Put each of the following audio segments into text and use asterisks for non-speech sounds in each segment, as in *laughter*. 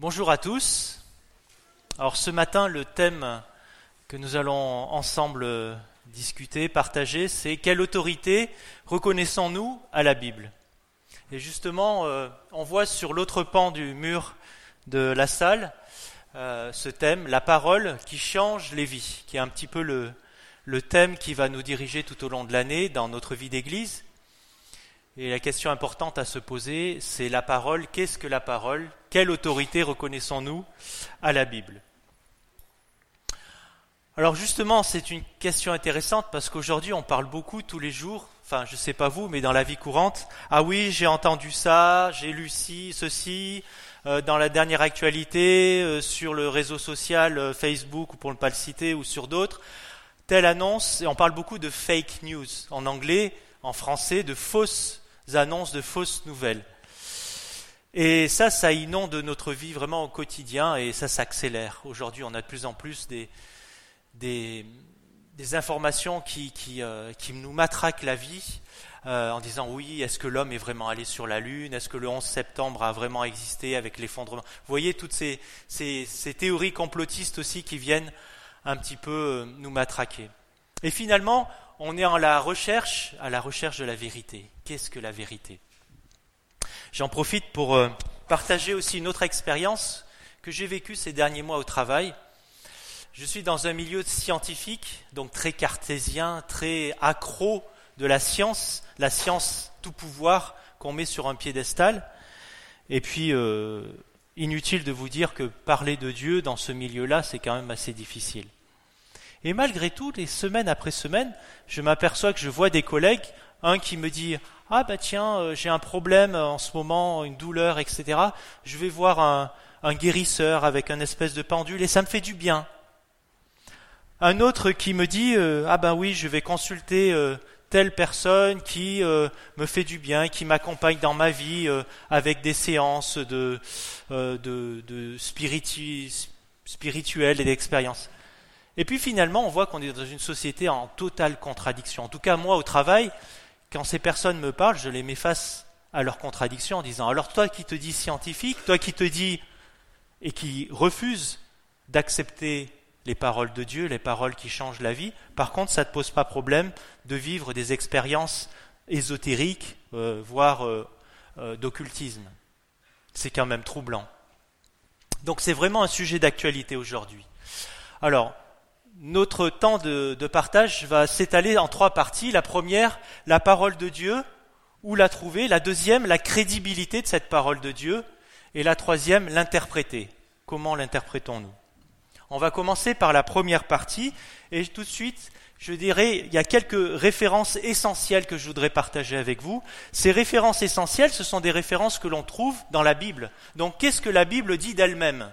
Bonjour à tous. Alors ce matin, le thème que nous allons ensemble discuter, partager, c'est quelle autorité reconnaissons-nous à la Bible? Et justement, euh, on voit sur l'autre pan du mur de la salle euh, ce thème, la parole qui change les vies, qui est un petit peu le thème qui va nous diriger tout au long de l'année dans notre vie d'Église. Et la question importante à se poser, c'est la parole. Qu'est-ce que la parole? Quelle autorité reconnaissons-nous à la Bible? Alors justement, c'est une question intéressante parce qu'aujourd'hui, on parle beaucoup tous les jours, enfin je ne sais pas vous, mais dans la vie courante, ah oui, j'ai entendu ça, j'ai lu ci, ceci, euh, dans la dernière actualité, euh, sur le réseau social euh, Facebook, ou pour ne pas le citer, ou sur d'autres, telle annonce, et on parle beaucoup de fake news en anglais, en français, de fausses annonces de fausses nouvelles. Et ça, ça inonde notre vie vraiment au quotidien et ça s'accélère. Aujourd'hui, on a de plus en plus des, des, informations qui, qui, euh, qui, nous matraquent la vie euh, en disant oui, est-ce que l'homme est vraiment allé sur la Lune? Est-ce que le 11 septembre a vraiment existé avec l'effondrement? Vous voyez toutes ces, ces, ces, théories complotistes aussi qui viennent un petit peu euh, nous matraquer. Et finalement, on est en la recherche, à la recherche de la vérité. Qu'est-ce que la vérité? J'en profite pour euh, partager aussi une autre expérience que j'ai vécue ces derniers mois au travail. Je suis dans un milieu scientifique, donc très cartésien, très accro de la science, la science tout pouvoir qu'on met sur un piédestal. Et puis, euh, inutile de vous dire que parler de Dieu dans ce milieu-là, c'est quand même assez difficile. Et malgré tout, les semaines après semaines, je m'aperçois que je vois des collègues, un qui me dit Ah bah tiens, euh, j'ai un problème en ce moment, une douleur, etc. Je vais voir un, guérisseur avec un espèce de pendule et ça me fait du bien. Un autre qui me dit euh, Ah ben oui, je vais consulter euh, telle personne qui me fait du bien, qui m'accompagne dans ma vie avec des séances de, de, de spirituelles et d'expériences. Et puis finalement, on voit qu'on est dans une société en totale contradiction. En tout cas, moi, au travail, quand ces personnes me parlent, je les mets face à leurs contradictions en disant, alors toi qui te dis scientifique, toi qui te dis et qui refuse d'accepter les paroles de Dieu, les paroles qui changent la vie, par contre, ça ne te pose pas problème de vivre des expériences ésotériques, euh, voire euh, euh, d'occultisme. C'est quand même troublant. Donc c'est vraiment un sujet d'actualité aujourd'hui. Alors, notre temps de, partage va s'étaler en trois parties. La première, la parole de Dieu, où la trouver? La deuxième, la crédibilité de cette parole de Dieu. Et la troisième, l'interpréter. Comment l'interprétons-nous? On va commencer par la première partie. Et tout de suite, je dirais, il y a quelques références essentielles que je voudrais partager avec vous. Ces références essentielles, ce sont des références que l'on trouve dans la Bible. Donc, qu'est-ce que la Bible dit d'elle-même?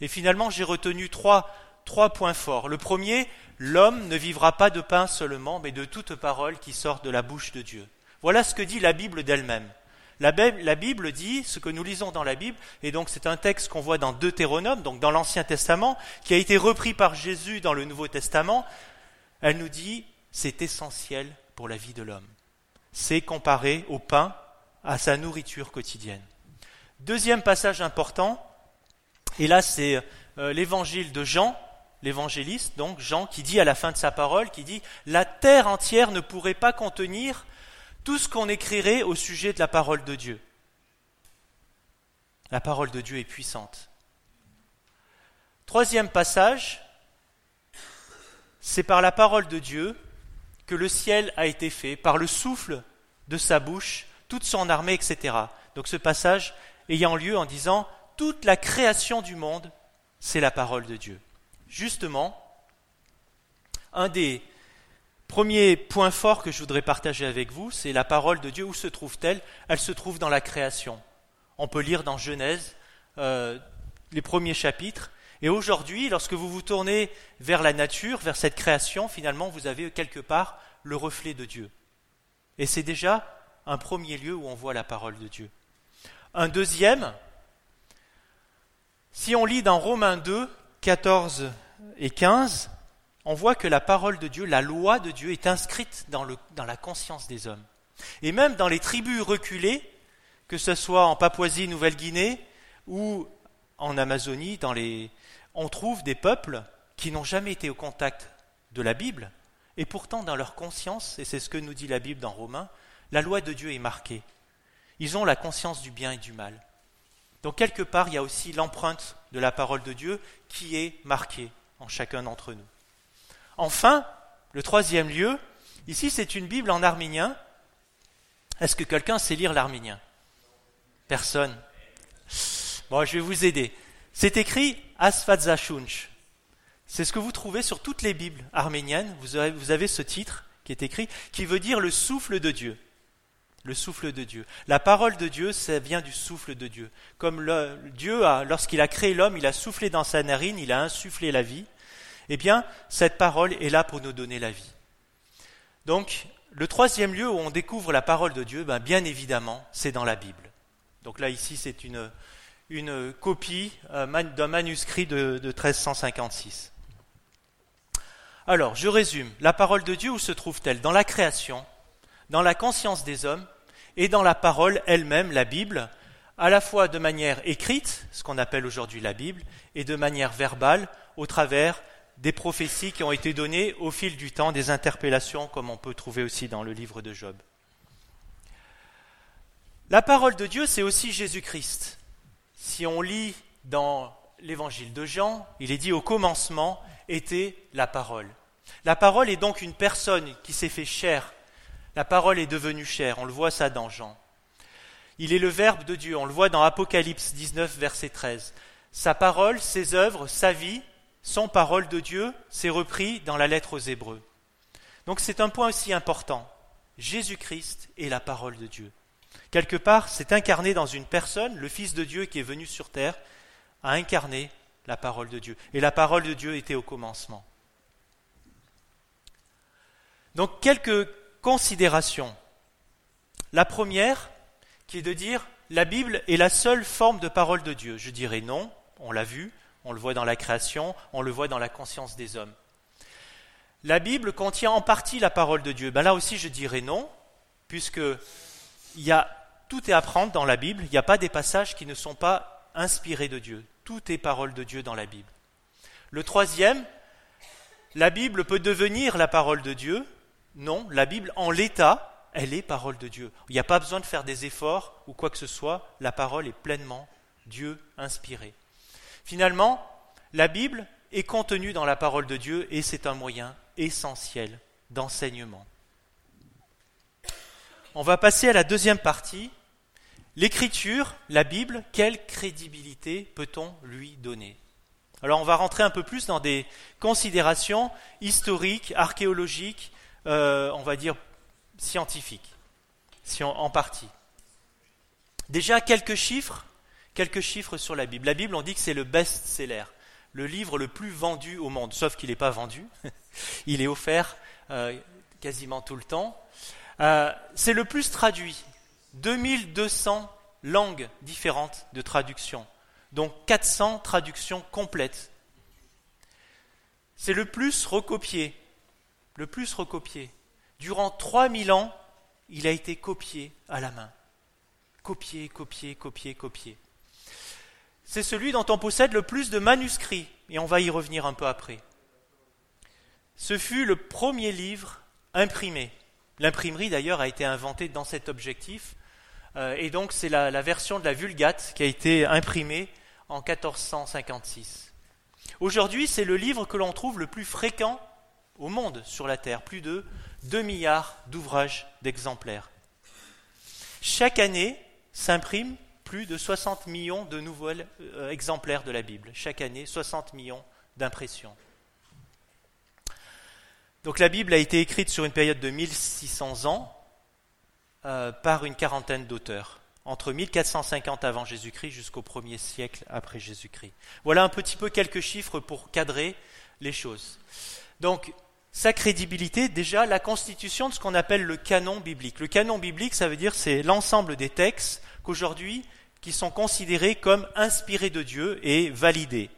Et finalement, j'ai retenu trois trois points forts. Le premier, l'homme ne vivra pas de pain seulement, mais de toute parole qui sort de la bouche de Dieu. Voilà ce que dit la Bible d'elle-même. La, Bible dit ce que nous lisons dans la Bible, et donc c'est un texte qu'on voit dans Deutéronome, donc dans l'Ancien Testament, qui a été repris par Jésus dans le Nouveau Testament. Elle nous dit c'est essentiel pour la vie de l'homme. C'est comparé au pain, à sa nourriture quotidienne. Deuxième passage important, et là c'est euh, l'évangile de Jean, l'évangéliste, donc Jean, qui dit à la fin de sa parole, qui dit La terre entière ne pourrait pas contenir tout ce qu'on écrirait au sujet de la parole de Dieu. La parole de Dieu est puissante. Troisième passage, c'est par la parole de Dieu que le ciel a été fait, par le souffle de sa bouche, toute son armée, etc. Donc ce passage ayant lieu en disant toute la création du monde, c'est la parole de Dieu justement, un des premiers points forts que je voudrais partager avec vous, c'est la parole de Dieu. Où se trouve-t-elle? Elle se trouve dans la création. On peut lire dans Genèse euh, les premiers chapitres. Et aujourd'hui, lorsque vous vous tournez vers la nature, vers cette création, finalement, vous avez quelque part le reflet de Dieu. Et c'est déjà un premier lieu où on voit la parole de Dieu. Un deuxième, si on lit dans Romains 2, 14 et 15, on voit que la parole de Dieu, la loi de Dieu est inscrite dans, la conscience des hommes. Et même dans les tribus reculées, que ce soit en Papouasie-Nouvelle-Guinée ou en Amazonie, on trouve des peuples qui n'ont jamais été au contact de la Bible, et pourtant dans leur conscience, et c'est ce que nous dit la Bible dans Romains, la loi de Dieu est marquée. Ils ont la conscience du bien et du mal. Donc quelque part, il y a aussi l'empreinte de la parole de Dieu qui est marquée en chacun d'entre nous. Enfin, le troisième lieu, ici c'est une Bible en arménien. Est-ce que quelqu'un sait lire l'arménien? Personne. Bon, je vais vous aider. C'est écrit Asfadzashunch. C'est ce que vous trouvez sur toutes les Bibles arméniennes. Vous avez ce titre qui est écrit, qui veut dire le souffle de Dieu le souffle de Dieu. La parole de Dieu, ça vient du souffle de Dieu. Comme le, Dieu, a, lorsqu'il a créé l'homme, il a soufflé dans sa narine, il a insufflé la vie. Eh bien, cette parole est là pour nous donner la vie. Donc, le troisième lieu où on découvre la parole de Dieu, ben, bien évidemment, c'est dans la Bible. Donc là, ici, c'est une, une copie euh, d'un manuscrit de, de 1356. Alors, je résume. La parole de Dieu, où se trouve-t-elle? Dans la création, dans la conscience des hommes et dans la parole elle-même, la Bible, à la fois de manière écrite, ce qu'on appelle aujourd'hui la Bible, et de manière verbale, au travers des prophéties qui ont été données au fil du temps, des interpellations, comme on peut trouver aussi dans le livre de Job. La parole de Dieu, c'est aussi Jésus-Christ. Si on lit dans l'évangile de Jean, il est dit au commencement était la parole. La parole est donc une personne qui s'est fait chair la parole est devenue chair, on le voit ça dans Jean. Il est le Verbe de Dieu, on le voit dans Apocalypse 19, verset 13. Sa parole, ses œuvres, sa vie sont parole de Dieu, c'est repris dans la lettre aux Hébreux. Donc c'est un point aussi important. Jésus-Christ est la parole de Dieu. Quelque part, c'est incarné dans une personne, le Fils de Dieu qui est venu sur terre, a incarné la parole de Dieu. Et la parole de Dieu était au commencement. Donc quelques considérations. La première, qui est de dire la Bible est la seule forme de parole de Dieu. Je dirais non, on l'a vu, on le voit dans la création, on le voit dans la conscience des hommes. La Bible contient en partie la parole de Dieu. Ben là aussi, je dirais non, puisque tout est à prendre dans la Bible. Il n'y a pas des passages qui ne sont pas inspirés de Dieu. Tout est parole de Dieu dans la Bible. Le troisième, la Bible peut devenir la parole de Dieu non, la Bible, en l'état, elle est parole de Dieu. Il n'y a pas besoin de faire des efforts ou quoi que ce soit, la parole est pleinement Dieu inspirée. Finalement, la Bible est contenue dans la parole de Dieu et c'est un moyen essentiel d'enseignement. On va passer à la deuxième partie. L'écriture, la Bible, quelle crédibilité peut-on lui donner? Alors on va rentrer un peu plus dans des considérations historiques, archéologiques, euh, on va dire, scientifique, en partie. Déjà, quelques chiffres, quelques chiffres sur la Bible. La Bible, on dit que c'est le best-seller, le livre le plus vendu au monde, sauf qu'il n'est pas vendu, *laughs* il est offert euh, quasiment tout le temps. Euh, c'est le plus traduit, 2200 langues différentes de traduction, donc 400 traductions complètes. C'est le plus recopié, le plus recopié. Durant 3000 ans, il a été copié à la main. Copié, copié, copié, copié. C'est celui dont on possède le plus de manuscrits, et on va y revenir un peu après. Ce fut le premier livre imprimé. L'imprimerie d'ailleurs a été inventée dans cet objectif, euh, et donc c'est la, la version de la Vulgate qui a été imprimée en 1456. Aujourd'hui, c'est le livre que l'on trouve le plus fréquent au monde sur la Terre, plus de 2 milliards d'ouvrages d'exemplaires. Chaque année s'impriment plus de 60 millions de nouveaux euh, exemplaires de la Bible. Chaque année, 60 millions d'impressions. Donc la Bible a été écrite sur une période de 1600 ans euh, par une quarantaine d'auteurs, entre 1450 avant Jésus-Christ jusqu'au 1er siècle après Jésus-Christ. Voilà un petit peu quelques chiffres pour cadrer les choses. Donc, sa crédibilité, déjà la constitution de ce qu'on appelle le canon biblique. Le canon biblique, ça veut dire c'est l'ensemble des textes qu'aujourd'hui qui sont considérés comme inspirés de Dieu et validés.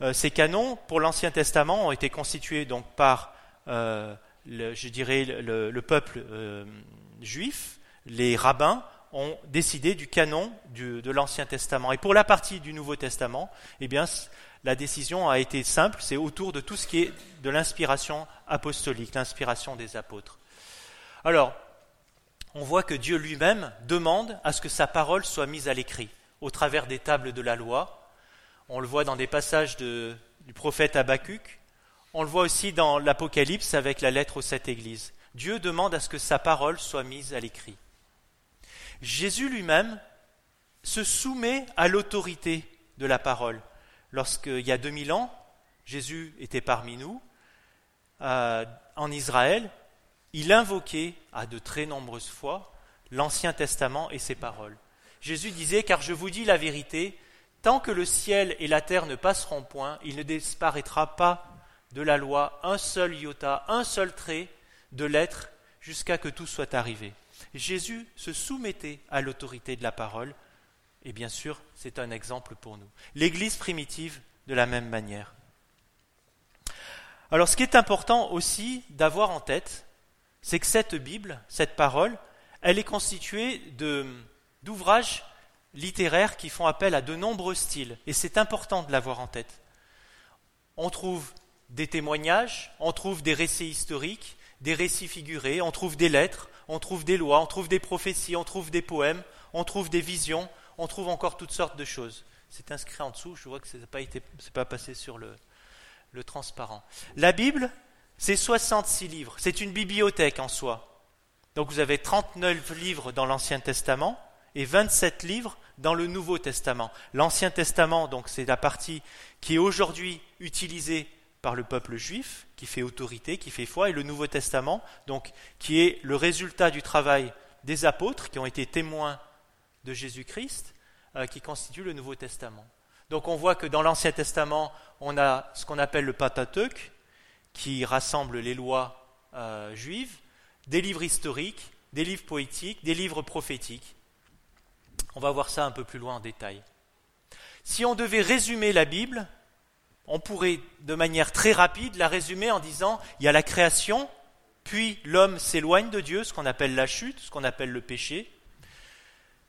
Euh, ces canons, pour l'Ancien Testament, ont été constitués donc par, euh, le, je dirais, le, peuple euh, juif, les rabbins ont décidé du canon de l'Ancien Testament. Et pour la partie du Nouveau Testament, eh bien, la décision a été simple, c'est autour de tout ce qui est de l'inspiration apostolique, l'inspiration des apôtres. Alors, on voit que Dieu lui-même demande à ce que sa parole soit mise à l'écrit, au travers des tables de la loi. On le voit dans des passages du prophète Habacuc. On le voit aussi dans l'Apocalypse avec la lettre aux sept églises. Dieu demande à ce que sa parole soit mise à l'écrit. Jésus lui-même se soumet à l'autorité de la parole. Lorsqu'il y a 2000 ans, Jésus était parmi nous, euh, en Israël, il invoquait à de très nombreuses fois l'Ancien Testament et ses paroles. Jésus disait, car je vous dis la vérité, tant que le ciel et la terre ne passeront point, il ne disparaîtra pas de la loi un seul iota, un seul trait de l'être, jusqu'à que tout soit arrivé. Jésus se soumettait à l'autorité de la parole, et bien sûr, c'est un exemple pour nous. L'Église primitive, de la même manière. Alors ce qui est important aussi d'avoir en tête, c'est que cette Bible, cette parole, elle est constituée d'ouvrages littéraires qui font appel à de nombreux styles, et c'est important de l'avoir en tête. On trouve des témoignages, on trouve des récits historiques, des récits figurés, on trouve des lettres, on trouve des lois, on trouve des prophéties, on trouve des poèmes, on trouve des visions, on trouve encore toutes sortes de choses. C'est inscrit en dessous, je vois que ce n'est pas, pas passé sur le, transparent. La Bible, c'est 66 livres, c'est une bibliothèque en soi. Donc vous avez 39 livres dans l'Ancien Testament et 27 livres dans le Nouveau Testament. L'Ancien Testament, donc c'est la partie qui est aujourd'hui utilisée par le peuple juif, qui fait autorité, qui fait foi, et le Nouveau Testament, donc qui est le résultat du travail des apôtres qui ont été témoins de Jésus-Christ, euh, qui constitue le Nouveau Testament. Donc on voit que dans l'Ancien Testament, on a ce qu'on appelle le Pentateuque, qui rassemble les lois euh, juives, des livres historiques, des livres poétiques, des livres prophétiques. On va voir ça un peu plus loin en détail. Si on devait résumer la Bible, on pourrait de manière très rapide la résumer en disant il y a la création, puis l'homme s'éloigne de Dieu, ce qu'on appelle la chute, ce qu'on appelle le péché.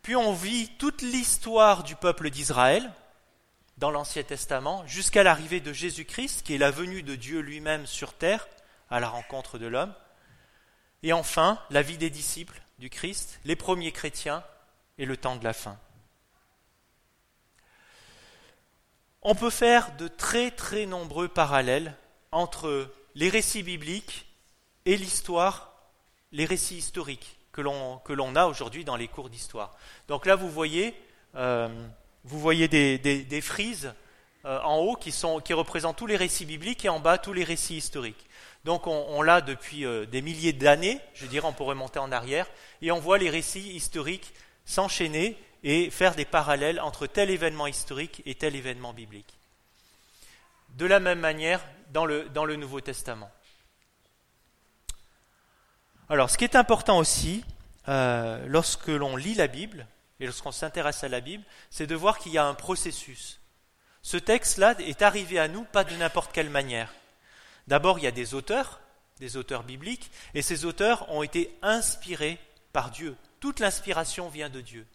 Puis on vit toute l'histoire du peuple d'Israël dans l'Ancien Testament jusqu'à l'arrivée de Jésus-Christ, qui est la venue de Dieu lui-même sur terre à la rencontre de l'homme. Et enfin, la vie des disciples du Christ, les premiers chrétiens et le temps de la fin. On peut faire de très très nombreux parallèles entre les récits bibliques et l'histoire, les récits historiques que l'on a aujourd'hui dans les cours d'histoire. Donc là, vous voyez, euh, des, frises euh, en haut qui, représentent tous les récits bibliques et en bas tous les récits historiques. Donc on, l'a depuis euh, des milliers d'années, je dirais, on pourrait monter en arrière, et on voit les récits historiques s'enchaîner et faire des parallèles entre tel événement historique et tel événement biblique. De la même manière dans le Nouveau Testament. Alors, ce qui est important aussi, euh, lorsque l'on lit la Bible, et lorsqu'on s'intéresse à la Bible, c'est de voir qu'il y a un processus. Ce texte-là est arrivé à nous pas de n'importe quelle manière. D'abord, il y a des auteurs, des auteurs bibliques, et ces auteurs ont été inspirés par Dieu. Toute l'inspiration vient de Dieu.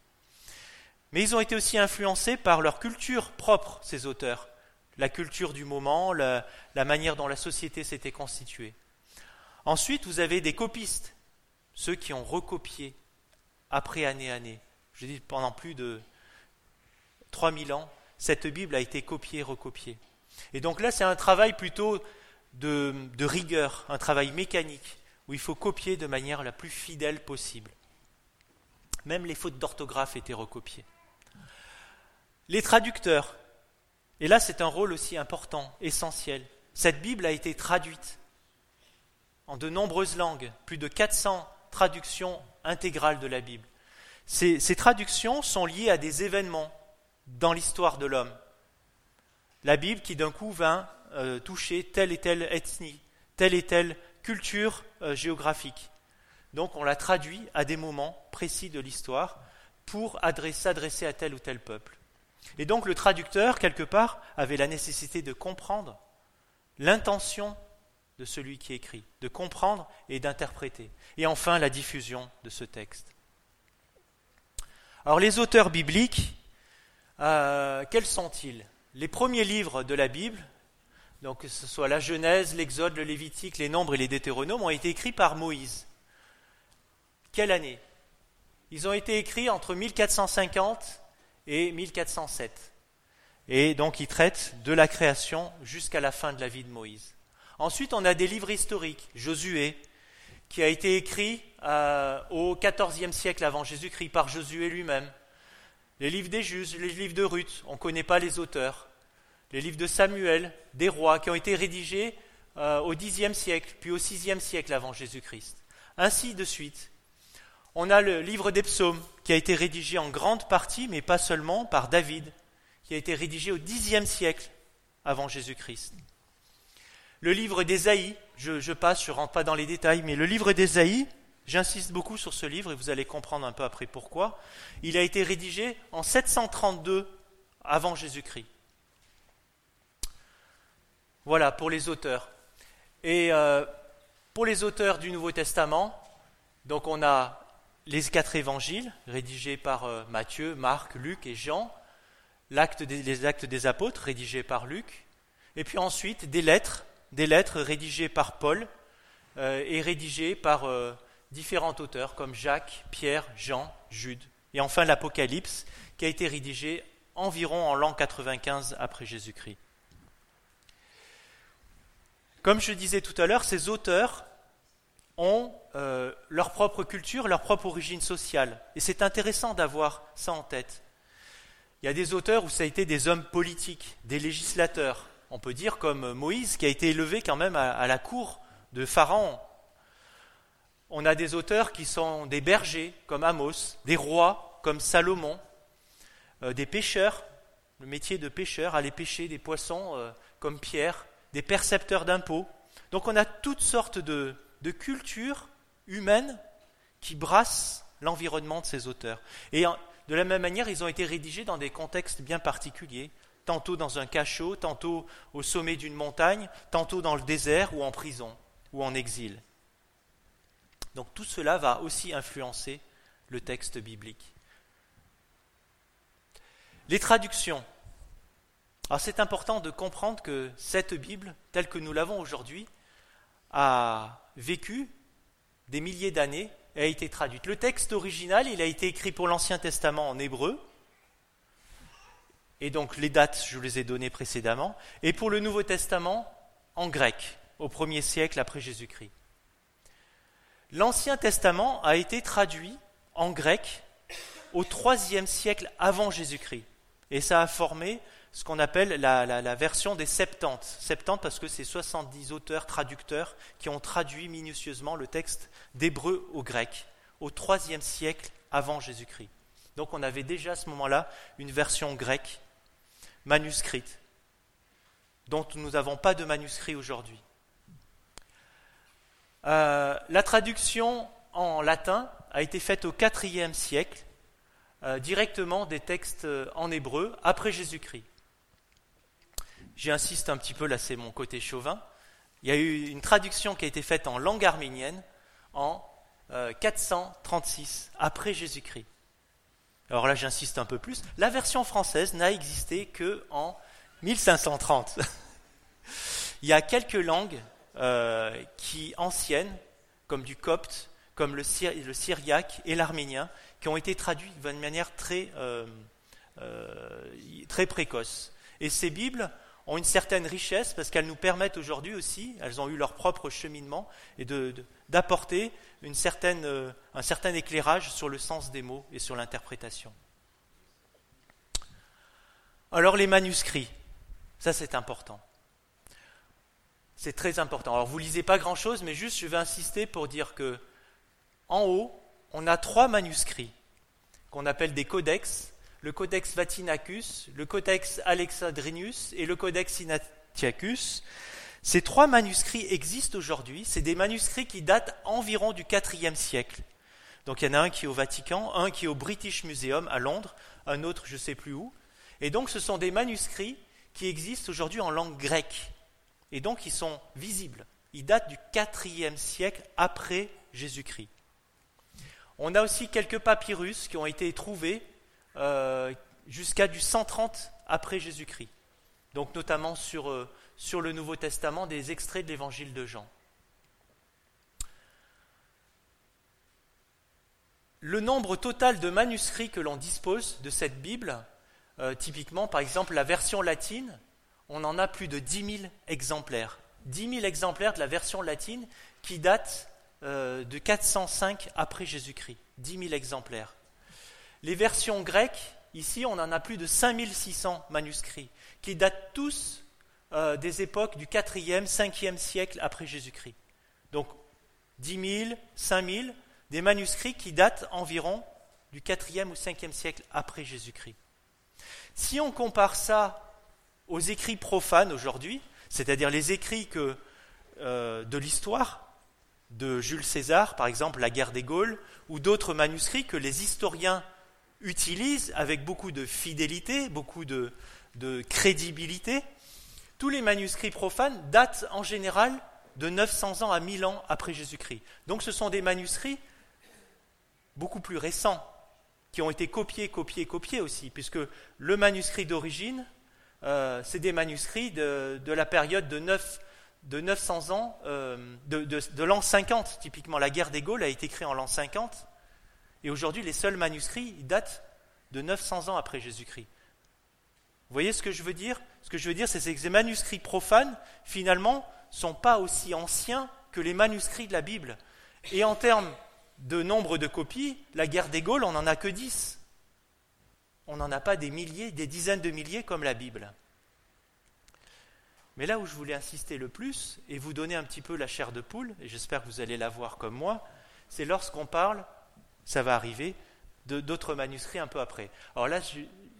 Mais ils ont été aussi influencés par leur culture propre, ces auteurs, la culture du moment, la, manière dont la société s'était constituée. Ensuite, vous avez des copistes, ceux qui ont recopié après année année. Je dis pendant plus de 3000 ans, cette Bible a été copiée, recopiée. Et donc là, c'est un travail plutôt de, de, rigueur, un travail mécanique, où il faut copier de manière la plus fidèle possible. Même les fautes d'orthographe étaient recopiées. Les traducteurs. Et là, c'est un rôle aussi important, essentiel. Cette Bible a été traduite en de nombreuses langues, plus de 400 traductions intégrales de la Bible. Ces, traductions sont liées à des événements dans l'histoire de l'homme. La Bible qui d'un coup vint euh, toucher telle et telle ethnie, telle et telle culture euh, géographique. Donc on la traduit à des moments précis de l'histoire pour s'adresser à tel ou tel peuple. Et donc le traducteur, quelque part, avait la nécessité de comprendre l'intention de celui qui écrit, de comprendre et d'interpréter. Et enfin, la diffusion de ce texte. Alors les auteurs bibliques, euh, quels sont-ils? Les premiers livres de la Bible, donc que ce soit la Genèse, l'Exode, le Lévitique, les Nombres et les Deutéronomes, ont été écrits par Moïse. Quelle année? Ils ont été écrits entre 1450 et 1407. Et donc ils traitent de la création jusqu'à la fin de la vie de Moïse. Ensuite, on a des livres historiques, Josué, qui a été écrit euh, au XIVe siècle avant Jésus-Christ par Josué lui-même. Les livres des Juges, les livres de Ruth, on ne connaît pas les auteurs. Les livres de Samuel, des rois, qui ont été rédigés euh, au Xe siècle, puis au VIe siècle avant Jésus-Christ. Ainsi de suite. On a le livre des psaumes, qui a été rédigé en grande partie, mais pas seulement, par David, qui a été rédigé au Xe siècle avant Jésus-Christ. Le livre d'Ésaïe, je, passe, je ne rentre pas dans les détails, mais le livre d'Ésaïe, j'insiste beaucoup sur ce livre et vous allez comprendre un peu après pourquoi. Il a été rédigé en 732 avant Jésus-Christ. Voilà pour les auteurs. Et euh, pour les auteurs du Nouveau Testament, donc on a les quatre évangiles rédigés par euh, Matthieu, Marc, Luc et Jean, l'acte les actes des apôtres rédigés par Luc, et puis ensuite des lettres des lettres rédigées par Paul euh, et rédigées par euh, différents auteurs comme Jacques, Pierre, Jean, Jude. Et enfin l'Apocalypse qui a été rédigé environ en l'an 95 après Jésus-Christ. Comme je disais tout à l'heure, ces auteurs ont euh, leur propre culture, leur propre origine sociale. Et c'est intéressant d'avoir ça en tête. Il y a des auteurs où ça a été des hommes politiques, des législateurs, on peut dire comme Moïse, qui a été élevé quand même à, la cour de Pharaon. On a des auteurs qui sont des bergers, comme Amos, des rois, comme Salomon, euh, des pêcheurs, le métier de pêcheur, aller pêcher des poissons, euh, comme Pierre, des percepteurs d'impôts. Donc on a toutes sortes de, de cultures humaines qui brassent l'environnement de ces auteurs. Et de la même manière, ils ont été rédigés dans des contextes bien particuliers tantôt dans un cachot, tantôt au sommet d'une montagne, tantôt dans le désert ou en prison ou en exil. Donc tout cela va aussi influencer le texte biblique. Les traductions. Alors c'est important de comprendre que cette Bible, telle que nous l'avons aujourd'hui, a vécu des milliers d'années et a été traduite. Le texte original, il a été écrit pour l'Ancien Testament en hébreu, et donc les dates, je vous les ai données précédemment, et pour le Nouveau Testament, en grec, au premier siècle après Jésus-Christ. L'Ancien Testament a été traduit en grec au troisième siècle avant Jésus-Christ, et ça a formé ce qu'on appelle la, la, version des Septante. Septante parce que c'est 70 auteurs, traducteurs, qui ont traduit minutieusement le texte d'hébreu au grec, au troisième siècle avant Jésus-Christ. Donc on avait déjà à ce moment-là une version grecque manuscrite, dont nous n'avons pas de manuscrit aujourd'hui. Euh, la traduction en latin a été faite au IVe siècle, euh, directement des textes euh, en hébreu, après Jésus-Christ. J'insiste un petit peu, là c'est mon côté chauvin. Il y a eu une traduction qui a été faite en langue arménienne en 436 après Jésus-Christ. Alors là, j'insiste un peu plus. La version française n'a existé que en 1530. *laughs* Il y a quelques langues euh, qui anciennes, comme du copte, comme le, syriaque et l'arménien, qui ont été traduites d'une manière très, euh, euh, très précoce. Et ces Bibles ont une certaine richesse parce qu'elles nous permettent aujourd'hui aussi, elles ont eu leur propre cheminement, et d'apporter euh, un certain éclairage sur le sens des mots et sur l'interprétation. Alors les manuscrits, ça c'est important. C'est très important. Alors vous lisez pas grand-chose, mais juste je vais insister pour dire que en haut, on a trois manuscrits qu'on appelle des codex, le codex Vatinacus, le codex Alexandrinus et le codex Sinatiacus. Ces trois manuscrits existent aujourd'hui. C'est des manuscrits qui datent environ du IVe siècle. Donc il y en a un qui est au Vatican, un qui est au British Museum à Londres, un autre je ne sais plus où. Et donc ce sont des manuscrits qui existent aujourd'hui en langue grecque. Et donc ils sont visibles. Ils datent du IVe siècle après Jésus-Christ. On a aussi quelques papyrus qui ont été trouvés euh, jusqu'à du 130 après Jésus-Christ. Donc notamment sur, euh, sur le Nouveau Testament, des extraits de l'évangile de Jean. Le nombre total de manuscrits que l'on dispose de cette Bible, euh, typiquement par exemple la version latine, on en a plus de 10 000 exemplaires. 10 000 exemplaires de la version latine qui date de 405 après Jésus-Christ. 10 000 exemplaires. Les versions grecques, ici, on en a plus de 5600 manuscrits, qui datent tous euh, des époques du 4e, 5e siècle après Jésus-Christ. Donc 10 000, 5 000, des manuscrits qui datent environ du 4e ou 5e siècle après Jésus-Christ. Si on compare ça aux écrits profanes aujourd'hui, c'est-à-dire les écrits euh, de l'histoire, de Jules César, par exemple la guerre des Gaules, ou d'autres manuscrits que les historiens utilisent avec beaucoup de fidélité, beaucoup de, crédibilité. Tous les manuscrits profanes datent en général de 900 ans à 1000 ans après Jésus-Christ. Donc ce sont des manuscrits beaucoup plus récents, qui ont été copiés, copiés, copiés aussi, puisque le manuscrit d'origine, euh, c'est des manuscrits de, la période de 9 de 900 ans, euh, de, l'an 50, typiquement. La guerre des Gaules a été écrite en l'an 50, et aujourd'hui, les seuls manuscrits datent de 900 ans après Jésus-Christ. Vous voyez ce que je veux dire? Ce que je veux dire, c'est que ces manuscrits profanes, finalement, ne sont pas aussi anciens que les manuscrits de la Bible. Et en termes de nombre de copies, la guerre des Gaules, on n'en a que 10. On n'en a pas des milliers, des dizaines de milliers comme la Bible. Mais là où je voulais insister le plus, et vous donner un petit peu la chair de poule, et j'espère que vous allez la voir comme moi, c'est lorsqu'on parle, ça va arriver, d'autres manuscrits un peu après. Alors là,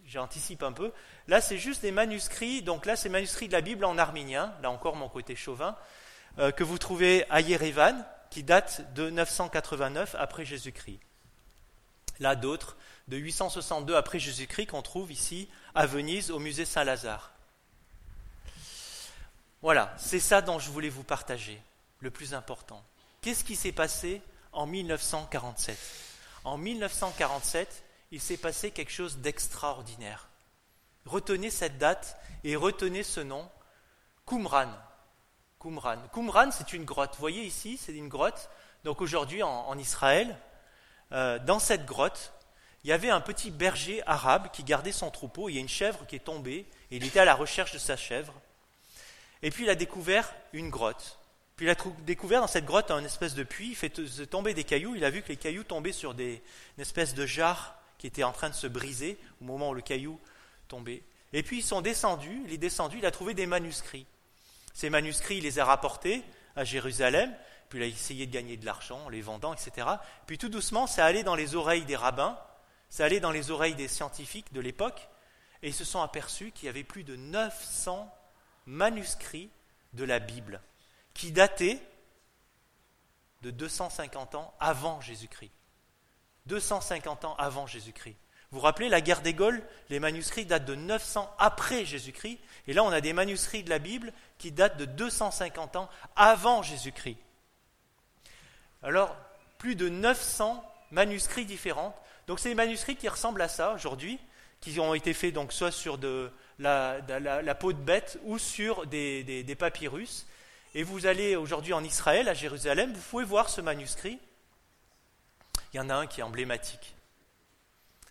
j'anticipe un peu. Là, c'est juste des manuscrits, donc là, c'est manuscrits de la Bible en arménien, là encore mon côté chauvin, euh, que vous trouvez à Yerevan, qui date de 989 après Jésus-Christ. Là, d'autres de 862 après Jésus-Christ qu'on trouve ici à Venise au musée Saint-Lazare. Voilà, c'est ça dont je voulais vous partager, le plus important. Qu'est-ce qui s'est passé en 1947 En 1947, il s'est passé quelque chose d'extraordinaire. Retenez cette date et retenez ce nom, Qumran. Qumran. Qumran, c'est une grotte. Vous voyez ici, c'est une grotte. Donc aujourd'hui en, Israël, euh, dans cette grotte, il y avait un petit berger arabe qui gardait son troupeau. Il y a une chèvre qui est tombée et il était à la recherche de sa chèvre. Et puis il a découvert une grotte. Puis il a découvert dans cette grotte un espèce de puits, il fait tomber des cailloux, il a vu que les cailloux tombaient sur des, une espèce de jarre qui était en train de se briser au moment où le caillou tombait. Et puis ils sont descendus, il est descendu, il a trouvé des manuscrits. Ces manuscrits, il les a rapportés à Jérusalem, puis il a essayé de gagner de l'argent en les vendant, etc. Puis tout doucement, ça allait dans les oreilles des rabbins, ça allait dans les oreilles des scientifiques de l'époque, et ils se sont aperçus qu'il y avait plus de 900 manuscrits de la Bible qui dataient de 250 ans avant Jésus-Christ. 250 ans avant Jésus-Christ. Vous vous rappelez, la guerre des Gaules, les manuscrits datent de 900 après Jésus-Christ, et là on a des manuscrits de la Bible qui datent de 250 ans avant Jésus-Christ. Alors, plus de 900 manuscrits différents. Donc c'est des manuscrits qui ressemblent à ça aujourd'hui, qui ont été faits donc soit sur la, peau de bête ou sur des, papyrus. Et vous allez aujourd'hui en Israël, à Jérusalem, vous pouvez voir ce manuscrit. Il y en a un qui est emblématique.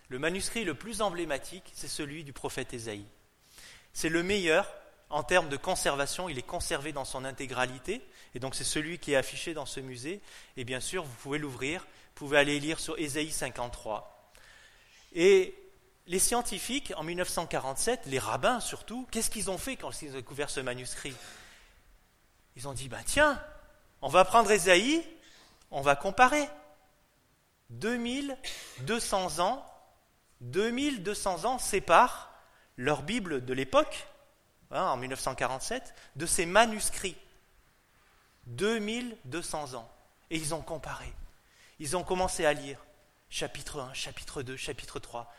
Le manuscrit le plus emblématique, c'est celui du prophète Ésaïe. C'est le meilleur en termes de conservation, il est conservé dans son intégralité, et donc c'est celui qui est affiché dans ce musée. Et bien sûr, vous pouvez l'ouvrir, vous pouvez aller lire sur Ésaïe 53. Et les scientifiques, en 1947, les rabbins surtout, qu'est-ce qu'ils ont fait quand ils ont découvert ce manuscrit? Ils ont dit, ben tiens, on va prendre Esaïe, on va comparer. 2200 ans, 2200 ans séparent leur Bible de l'époque, hein, en 1947, de ces manuscrits. 2200 ans. Et ils ont comparé. Ils ont commencé à lire chapitre 1, chapitre 2, chapitre 3,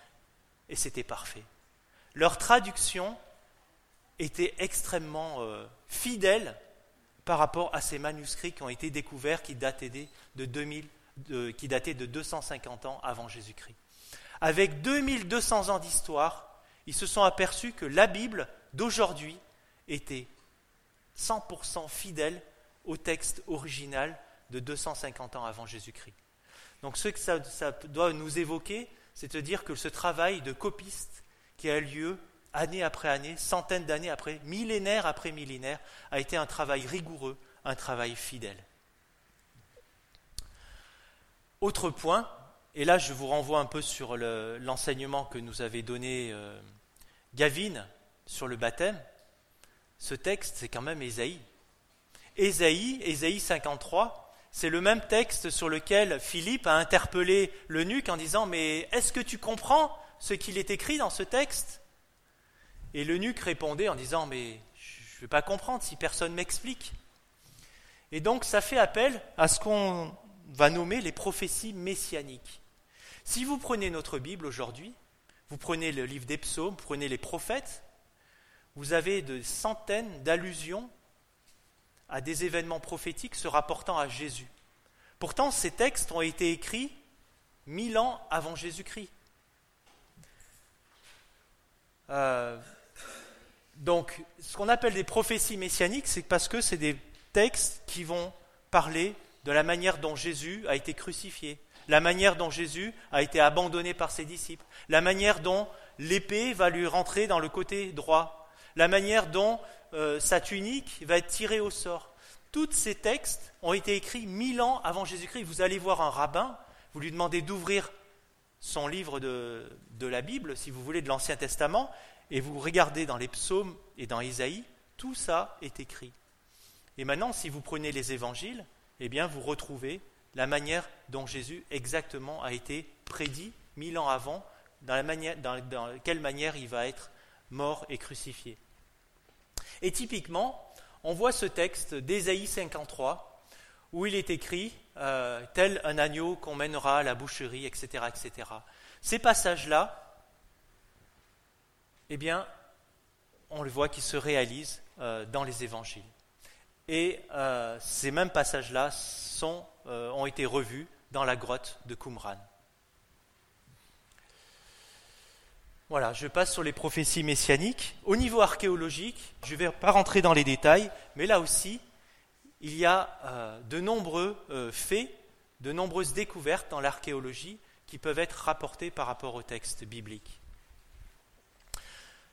et c'était parfait. Leur traduction était extrêmement euh, fidèle par rapport à ces manuscrits qui ont été découverts qui dataient de, 2000, qui dataient de 250 ans avant Jésus-Christ. avec 2200 ans d'histoire, ils se sont aperçus que la Bible d'aujourd'hui était 100% fidèle au texte original de 250 ans avant Jésus-Christ. Donc ce que ça, ça doit nous évoquer, c'est de dire que ce travail de copiste qui a lieu année après année, centaines d'années après, millénaire après millénaire, a été un travail rigoureux, un travail fidèle. Autre point, et là je vous renvoie un peu sur l'enseignement que nous avait donné euh, Gavin sur le baptême, ce texte c'est quand même Ésaïe. Ésaïe, Ésaïe 53, c'est le même texte sur lequel Philippe a interpellé l'eunuque en disant Mais est-ce que tu comprends ce qu'il est écrit dans ce texte? Et l'eunuque répondait en disant Mais je ne vais pas comprendre si personne m'explique. Et donc ça fait appel à ce qu'on va nommer les prophéties messianiques. Si vous prenez notre Bible aujourd'hui, vous prenez le livre des psaumes, vous prenez les prophètes, vous avez des centaines d'allusions à des événements prophétiques se rapportant à Jésus. Pourtant, ces textes ont été écrits mille ans avant Jésus-Christ. Euh, donc, ce qu'on appelle des prophéties messianiques, c'est parce que c'est des textes qui vont parler de la manière dont Jésus a été crucifié, la manière dont Jésus a été abandonné par ses disciples, la manière dont l'épée va lui rentrer dans le côté droit, la manière dont euh, sa tunique va être tirée au sort. Tous ces textes ont été écrits mille ans avant Jésus-Christ. Vous allez voir un rabbin, vous lui demandez d'ouvrir son livre de, de la Bible, si vous voulez, de l'Ancien Testament, et vous regardez dans les psaumes et dans Isaïe, tout ça est écrit. Et maintenant, si vous prenez les évangiles, eh bien, vous retrouvez la manière dont Jésus exactement a été prédit mille ans avant, dans, quelle manière il va être mort et crucifié. Et typiquement, on voit ce texte d'Ésaïe 53, où il est écrit euh, tel un agneau qu'on mènera à la boucherie, etc., etc. Ces passages-là, eh bien, on le voit qui se réalisent euh, dans les évangiles. Et euh, ces mêmes passages-là euh, ont été revus dans la grotte de Qumran. Voilà, je passe sur les prophéties messianiques. Au niveau archéologique, je ne vais pas rentrer dans les détails, mais là aussi, il y a de nombreux faits, de nombreuses découvertes dans l'archéologie qui peuvent être rapportées par rapport au texte biblique.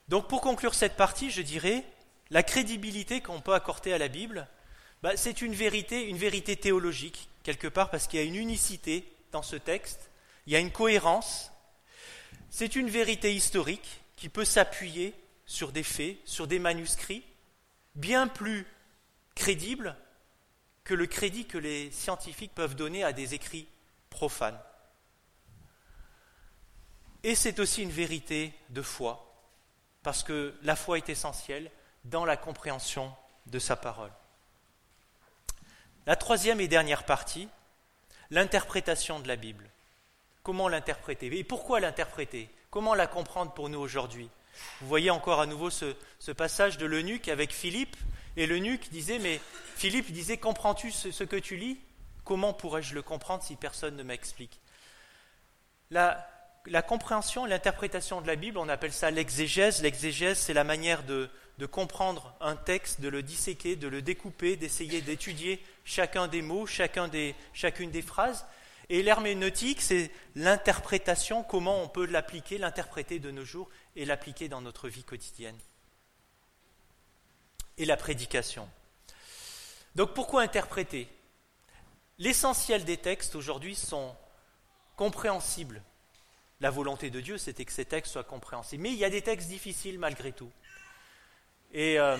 Donc pour conclure cette partie, je dirais, la crédibilité qu'on peut accorder à la Bible, bah, c'est une vérité, une vérité théologique, quelque part, parce qu'il y a une unicité dans ce texte, il y a une cohérence. C'est une vérité historique qui peut s'appuyer sur des faits, sur des manuscrits, bien plus crédibles que le crédit que les scientifiques peuvent donner à des écrits profanes. Et c'est aussi une vérité de foi, parce que la foi est essentielle dans la compréhension de sa parole. La troisième et dernière partie, l'interprétation de la Bible. Comment l'interpréter Et pourquoi l'interpréter? Comment la comprendre pour nous aujourd'hui? Vous voyez encore à nouveau ce, passage de l'eunuque avec Philippe, et l'eunuque disait, mais Philippe disait, comprends-tu ce, que tu lis? Comment pourrais-je le comprendre si personne ne m'explique? La, la compréhension, l'interprétation de la Bible, on appelle ça l'exégèse. L'exégèse, c'est la manière de, comprendre un texte, de le disséquer, de le découper, d'essayer d'étudier chacun des mots, chacune des phrases. Et l'herméneutique, c'est l'interprétation, comment on peut l'appliquer, l'interpréter de nos jours et l'appliquer dans notre vie quotidienne. Et la prédication. Donc pourquoi interpréter? L'essentiel des textes aujourd'hui sont compréhensibles. La volonté de Dieu, c'était que ces textes soient compréhensibles. Mais il y a des textes difficiles malgré tout. Et euh,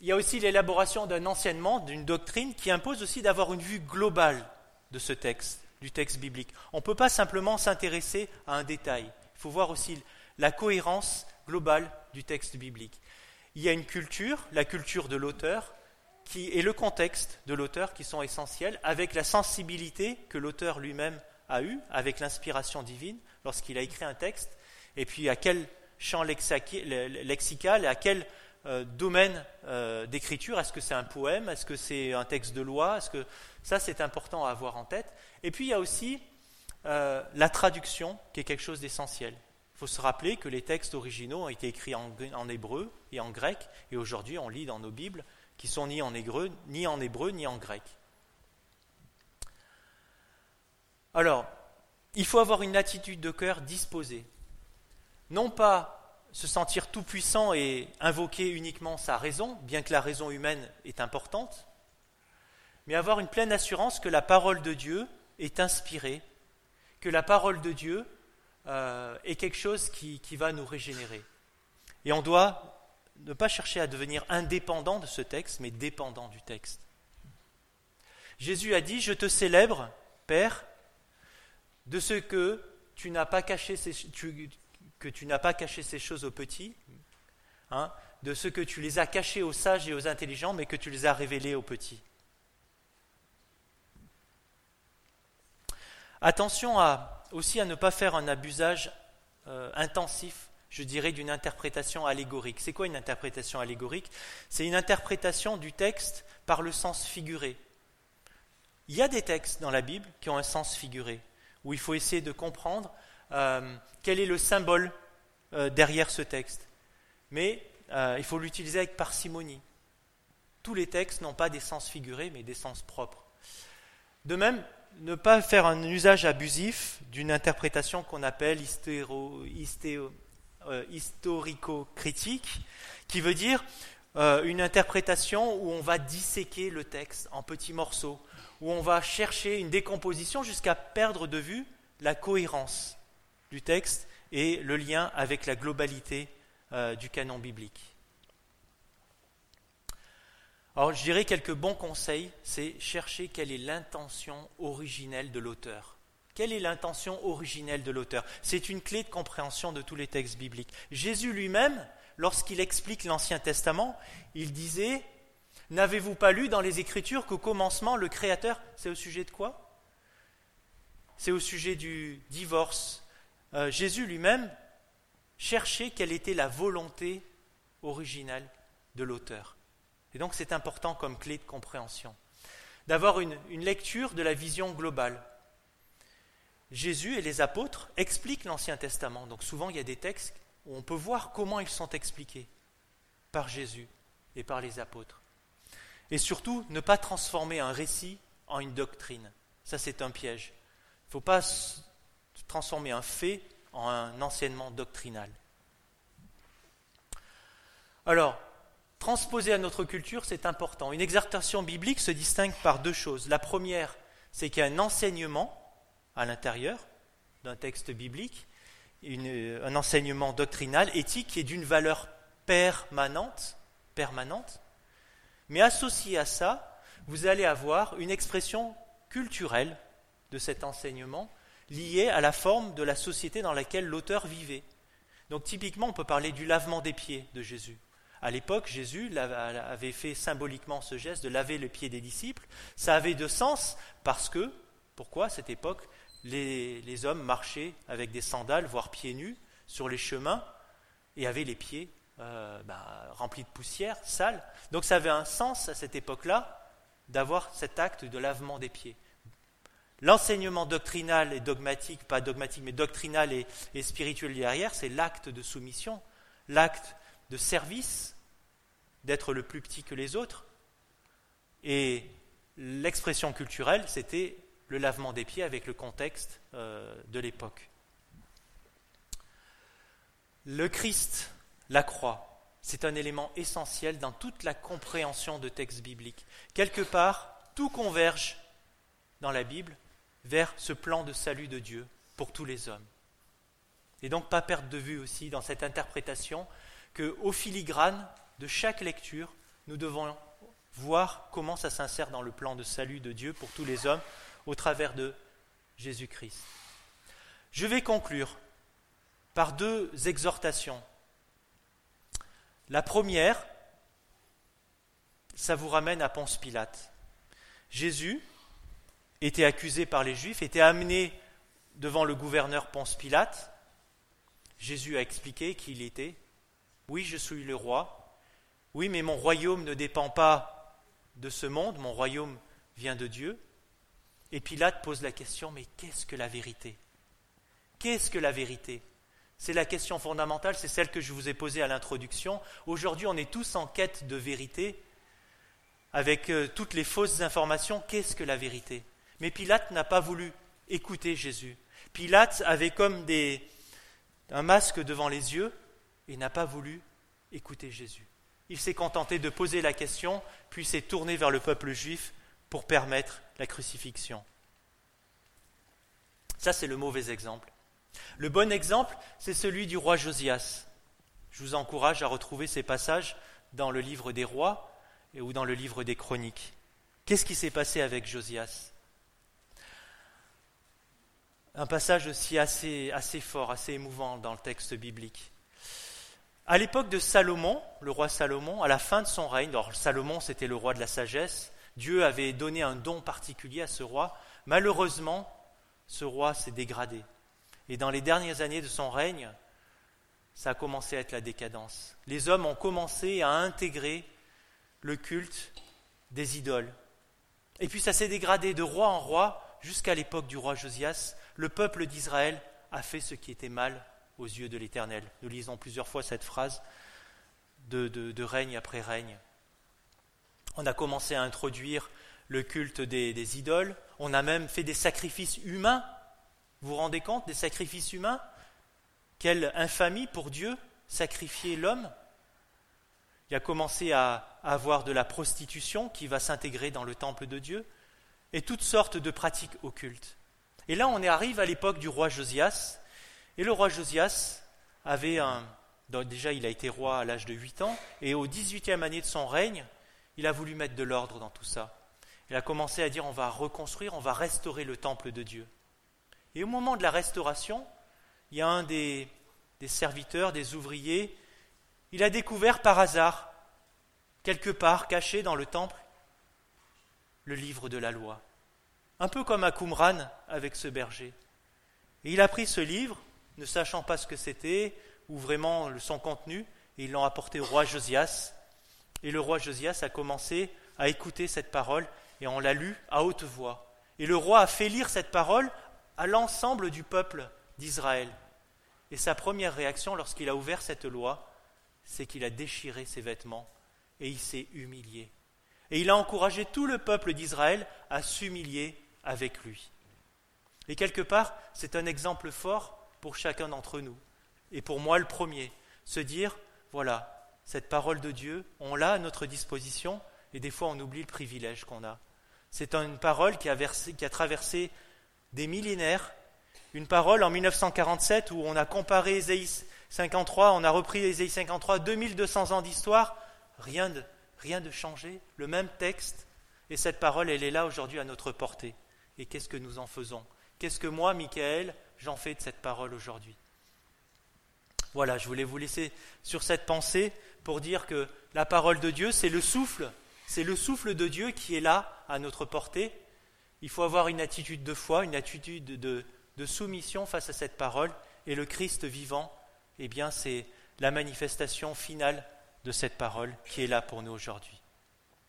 il y a aussi l'élaboration d'un enseignement, d'une doctrine qui impose aussi d'avoir une vue globale de ce texte, du texte biblique. On ne peut pas simplement s'intéresser à un détail. Il faut voir aussi la cohérence globale du texte biblique. Il y a une culture, la culture de l'auteur, qui et le contexte de l'auteur qui sont essentiels, avec la sensibilité que l'auteur lui-même a eue, avec l'inspiration divine lorsqu'il a écrit un texte, et puis à quel champ lexical et à quel euh, domaine euh, d'écriture. Est-ce que c'est un poème Est-ce que c'est un texte de loi Est-ce que ça c'est important à avoir en tête Et puis il y a aussi euh, la traduction qui est quelque chose d'essentiel. Il faut se rappeler que les textes originaux ont été écrits en, hébreu et en grec, et aujourd'hui on lit dans nos Bibles qui sont ni en hébreu, ni en grec. Alors, il faut avoir une attitude de cœur disposée. Non pas se sentir tout puissant et invoquer uniquement sa raison, bien que la raison humaine est importante, mais avoir une pleine assurance que la parole de Dieu est inspirée, que la parole de Dieu euh, est quelque chose qui, qui va nous régénérer. Et on doit ne pas chercher à devenir indépendant de ce texte, mais dépendant du texte. Jésus a dit, je te célèbre, Père, de ce que tu n'as pas caché ces, choses aux petits, hein, de ce que tu les as cachés aux sages et aux intelligents, mais que tu les as révélés aux petits. Attention aussi à ne pas faire un abusage euh, intensif, je dirais, d'une interprétation allégorique. C'est quoi une interprétation allégorique? C'est une interprétation du texte par le sens figuré. Il y a des textes dans la Bible qui ont un sens figuré où il faut essayer de comprendre euh, quel est le symbole euh, derrière ce texte. Mais euh, il faut l'utiliser avec parcimonie. Tous les textes n'ont pas des sens figurés, mais des sens propres. De même, ne pas faire un usage abusif d'une interprétation qu'on appelle historico-critique, qui veut dire une interprétation où on va disséquer le texte en petits morceaux, où on va chercher une décomposition jusqu'à perdre de vue la cohérence du texte et le lien avec la globalité euh, du canon biblique. Alors je dirais quelques bons conseils, c'est chercher quelle est l'intention originelle de l'auteur. Quelle est l'intention originelle de l'auteur? C'est une clé de compréhension de tous les textes bibliques. Jésus lui-même, lorsqu'il explique l'Ancien Testament, il disait N'avez-vous pas lu dans les Écritures qu'au commencement, le Créateur, c'est au sujet de quoi? C'est au sujet du divorce. Euh, Jésus lui-même cherchait quelle était la volonté originale de l'auteur. Et donc c'est important comme clé de compréhension, d'avoir une, une lecture de la vision globale. Jésus et les apôtres expliquent l'Ancien Testament. Donc souvent il y a des textes où on peut voir comment ils sont expliqués par Jésus et par les apôtres. Et surtout, ne pas transformer un récit en une doctrine. Ça, c'est un piège. Il ne faut pas transformer un fait en un enseignement doctrinal. Alors, transposer à notre culture, c'est important. Une exhortation biblique se distingue par deux choses. La première, c'est qu'il y a un enseignement à l'intérieur d'un texte biblique, un enseignement doctrinal, éthique, qui est d'une valeur permanente, permanente, mais associé à ça, vous allez avoir une expression culturelle de cet enseignement liée à la forme de la société dans laquelle l'auteur vivait. Donc typiquement, on peut parler du lavement des pieds de Jésus. À l'époque, Jésus avait fait symboliquement ce geste de laver les pieds des disciples. Ça avait de sens parce que, pourquoi à cette époque, les, les hommes marchaient avec des sandales, voire pieds nus, sur les chemins et avaient les pieds euh, bah, rempli de poussière, sale. Donc ça avait un sens à cette époque-là d'avoir cet acte de lavement des pieds. L'enseignement doctrinal et dogmatique, pas dogmatique, mais doctrinal et, spirituel derrière, c'est l'acte de soumission, l'acte de service, d'être le plus petit que les autres. Et l'expression culturelle, c'était le lavement des pieds avec le contexte euh, de l'époque. Le Christ la croix, c'est un élément essentiel dans toute la compréhension de textes bibliques. Quelque part, tout converge dans la Bible vers ce plan de salut de Dieu pour tous les hommes. Et donc pas perdre de vue aussi dans cette interprétation qu'au filigrane de chaque lecture, nous devons voir comment ça s'insère dans le plan de salut de Dieu pour tous les hommes au travers de Jésus-Christ. Je vais conclure par deux exhortations la première, ça vous ramène à Ponce Pilate. Jésus était accusé par les Juifs, était amené devant le gouverneur Ponce Pilate. Jésus a expliqué qui il était. Oui, je suis le roi. Oui, mais mon royaume ne dépend pas de ce monde, mon royaume vient de Dieu. Et Pilate pose la question, mais qu'est-ce que la vérité? Qu'est-ce que la vérité? C'est la question fondamentale, c'est celle que je vous ai posée à l'introduction. Aujourd'hui, on est tous en quête de vérité, avec euh, toutes les fausses informations. Qu'est-ce que la vérité? Mais Pilate n'a pas voulu écouter Jésus. Pilate avait comme des, un masque devant les yeux et n'a pas voulu écouter Jésus. Il s'est contenté de poser la question, puis s'est tourné vers le peuple juif pour permettre la crucifixion. Ça, c'est le mauvais exemple. Le bon exemple, c'est celui du roi Josias. Je vous encourage à retrouver ces passages dans le livre des rois ou dans le livre des chroniques. Qu'est-ce qui s'est passé avec Josias? Un passage aussi assez, assez fort, assez émouvant dans le texte biblique. À l'époque de Salomon, le roi Salomon, à la fin de son règne, alors Salomon c'était le roi de la sagesse, Dieu avait donné un don particulier à ce roi. Malheureusement, ce roi s'est dégradé. Et dans les dernières années de son règne, ça a commencé à être la décadence. Les hommes ont commencé à intégrer le culte des idoles. Et puis ça s'est dégradé de roi en roi jusqu'à l'époque du roi Josias. Le peuple d'Israël a fait ce qui était mal aux yeux de l'Éternel. Nous lisons plusieurs fois cette phrase de, règne après règne. On a commencé à introduire le culte des, idoles. On a même fait des sacrifices humains. Vous vous rendez compte des sacrifices humains? Quelle infamie pour Dieu, sacrifier l'homme? Il a commencé à avoir de la prostitution qui va s'intégrer dans le temple de Dieu et toutes sortes de pratiques occultes. Et là, on arrive à l'époque du roi Josias. Et le roi Josias avait. Déjà, été roi à l'âge de 8 ans, et au 18e année de son règne, il a voulu mettre de l'ordre dans tout ça. Il a commencé à dire on va reconstruire, on va restaurer le temple de Dieu. Et au moment de la restauration, il y a un des, serviteurs, des ouvriers, il a découvert par hasard, quelque part caché dans le temple, le livre de la loi. Un peu comme à Qumran avec ce berger. Et il a pris ce livre, ne sachant pas ce que c'était, ou vraiment son contenu, et ils l'ont apporté au roi Josias. Et le roi Josias a commencé à écouter cette parole et on l'a lu à haute voix. Et le roi a fait lire cette parole à l'ensemble du peuple d'Israël. Et sa première réaction lorsqu'il a ouvert cette loi, c'est qu'il a déchiré ses vêtements et il s'est humilié. Et il a encouragé tout le peuple d'Israël à s'humilier avec lui. Et quelque part, c'est un exemple fort pour chacun d'entre nous. Et pour moi, le premier, se dire, voilà, cette parole de Dieu, on l'a à notre disposition et des fois on oublie le privilège qu'on a. C'est une parole qui a, qui a traversé des millénaires, une parole en 1947 où on a comparé Ésaïe 53, on a repris Ésaïe 53, 2200 ans d'histoire, rien de, rien de changé, le même texte, et cette parole, elle est là aujourd'hui à notre portée. Et qu'est-ce que nous en faisons? Qu'est-ce que moi, Michael, j'en fais de cette parole aujourd'hui? Voilà, je voulais vous laisser sur cette pensée pour dire que la parole de Dieu, c'est le souffle, c'est le souffle de Dieu qui est là à notre portée. Il faut avoir une attitude de foi, une attitude de, soumission face à cette parole, et le Christ vivant, eh bien, c'est la manifestation finale de cette parole qui est là pour nous aujourd'hui.